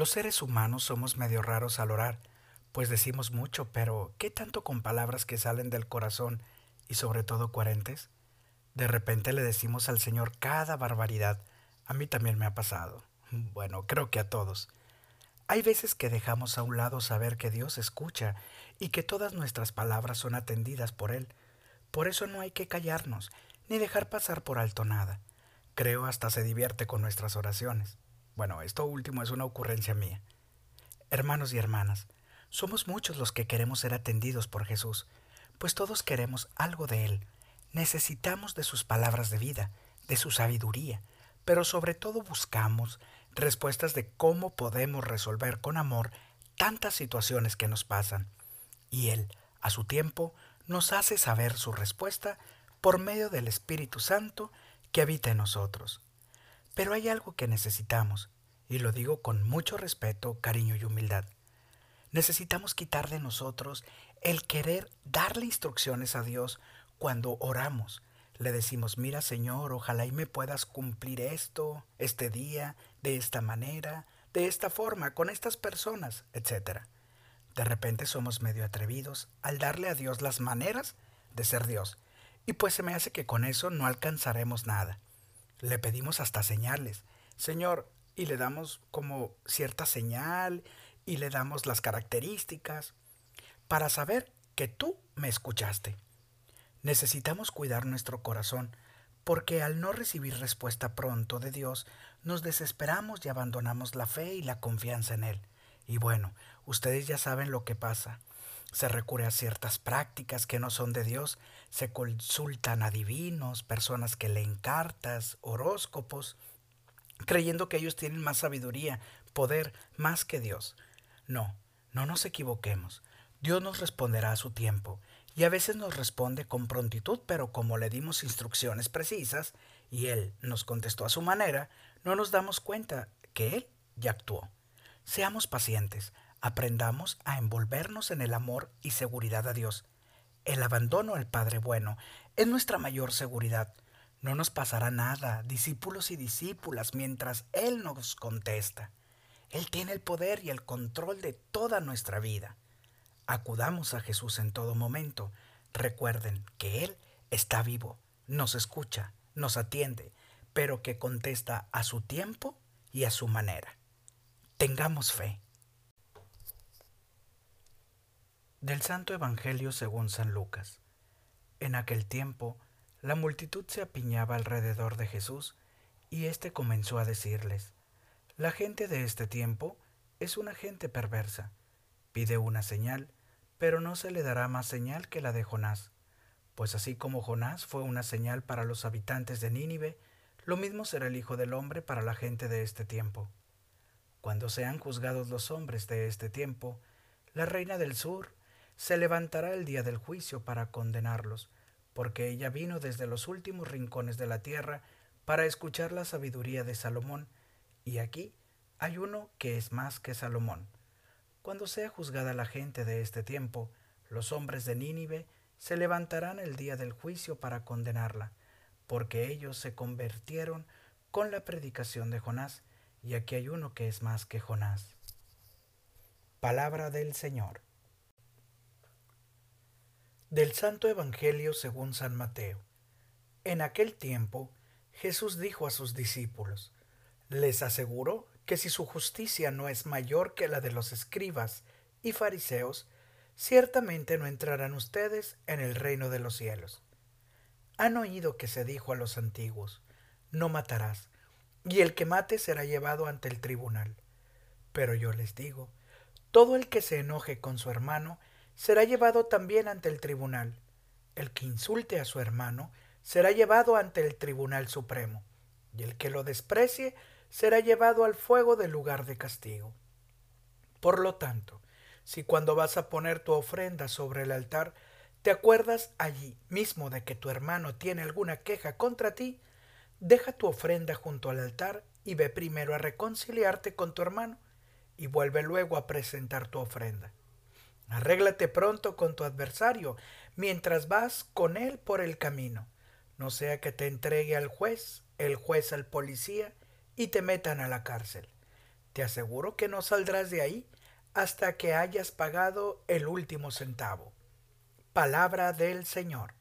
Los seres humanos somos medio raros al orar, pues decimos mucho, pero ¿qué tanto con palabras que salen del corazón y sobre todo coherentes? De repente le decimos al Señor cada barbaridad. A mí también me ha pasado. Bueno, creo que a todos. Hay veces que dejamos a un lado saber que Dios escucha y que todas nuestras palabras son atendidas por Él. Por eso no hay que callarnos, ni dejar pasar por alto nada. Creo hasta se divierte con nuestras oraciones. Bueno, esto último es una ocurrencia mía. Hermanos y hermanas, somos muchos los que queremos ser atendidos por Jesús, pues todos queremos algo de Él. Necesitamos de sus palabras de vida, de su sabiduría, pero sobre todo buscamos respuestas de cómo podemos resolver con amor tantas situaciones que nos pasan. Y Él, a su tiempo, nos hace saber su respuesta por medio del Espíritu Santo que habita en nosotros. Pero hay algo que necesitamos, y lo digo con mucho respeto, cariño y humildad. Necesitamos quitar de nosotros el querer darle instrucciones a Dios cuando oramos. Le decimos, mira Señor, ojalá y me puedas cumplir esto, este día, de esta manera, de esta forma, con estas personas, etc. De repente somos medio atrevidos al darle a Dios las maneras de ser Dios. Y pues se me hace que con eso no alcanzaremos nada. Le pedimos hasta señales. Señor, y le damos como cierta señal y le damos las características para saber que tú me escuchaste. Necesitamos cuidar nuestro corazón porque al no recibir respuesta pronto de Dios, nos desesperamos y abandonamos la fe y la confianza en Él. Y bueno, ustedes ya saben lo que pasa. Se recurre a ciertas prácticas que no son de Dios, se consultan a divinos, personas que leen cartas, horóscopos, creyendo que ellos tienen más sabiduría, poder, más que Dios. No, no nos equivoquemos. Dios nos responderá a su tiempo, y a veces nos responde con prontitud, pero como le dimos instrucciones precisas y Él nos contestó a su manera, no nos damos cuenta que Él ya actuó. Seamos pacientes, aprendamos a envolvernos en el amor y seguridad a Dios. El abandono al Padre bueno es nuestra mayor seguridad. No nos pasará nada, discípulos y discípulas, mientras Él nos contesta. Él tiene el poder y el control de toda nuestra vida. Acudamos a Jesús en todo momento. Recuerden que Él está vivo, nos escucha, nos atiende, pero que contesta a su tiempo y a su manera. Tengamos fe. Del Santo Evangelio según San Lucas. En aquel tiempo, la multitud se apiñaba alrededor de Jesús, y éste comenzó a decirles, La gente de este tiempo es una gente perversa. Pide una señal, pero no se le dará más señal que la de Jonás. Pues así como Jonás fue una señal para los habitantes de Nínive, lo mismo será el Hijo del Hombre para la gente de este tiempo. Cuando sean juzgados los hombres de este tiempo, la reina del sur se levantará el día del juicio para condenarlos, porque ella vino desde los últimos rincones de la tierra para escuchar la sabiduría de Salomón, y aquí hay uno que es más que Salomón. Cuando sea juzgada la gente de este tiempo, los hombres de Nínive se levantarán el día del juicio para condenarla, porque ellos se convirtieron con la predicación de Jonás, y aquí hay uno que es más que Jonás. Palabra del Señor. Del Santo Evangelio según San Mateo. En aquel tiempo Jesús dijo a sus discípulos, Les aseguro que si su justicia no es mayor que la de los escribas y fariseos, ciertamente no entrarán ustedes en el reino de los cielos. Han oído que se dijo a los antiguos, No matarás, y el que mate será llevado ante el tribunal. Pero yo les digo, todo el que se enoje con su hermano, será llevado también ante el tribunal. El que insulte a su hermano será llevado ante el tribunal supremo, y el que lo desprecie será llevado al fuego del lugar de castigo. Por lo tanto, si cuando vas a poner tu ofrenda sobre el altar, te acuerdas allí mismo de que tu hermano tiene alguna queja contra ti, deja tu ofrenda junto al altar y ve primero a reconciliarte con tu hermano, y vuelve luego a presentar tu ofrenda. Arréglate pronto con tu adversario mientras vas con él por el camino, no sea que te entregue al juez, el juez al policía y te metan a la cárcel. Te aseguro que no saldrás de ahí hasta que hayas pagado el último centavo. Palabra del Señor.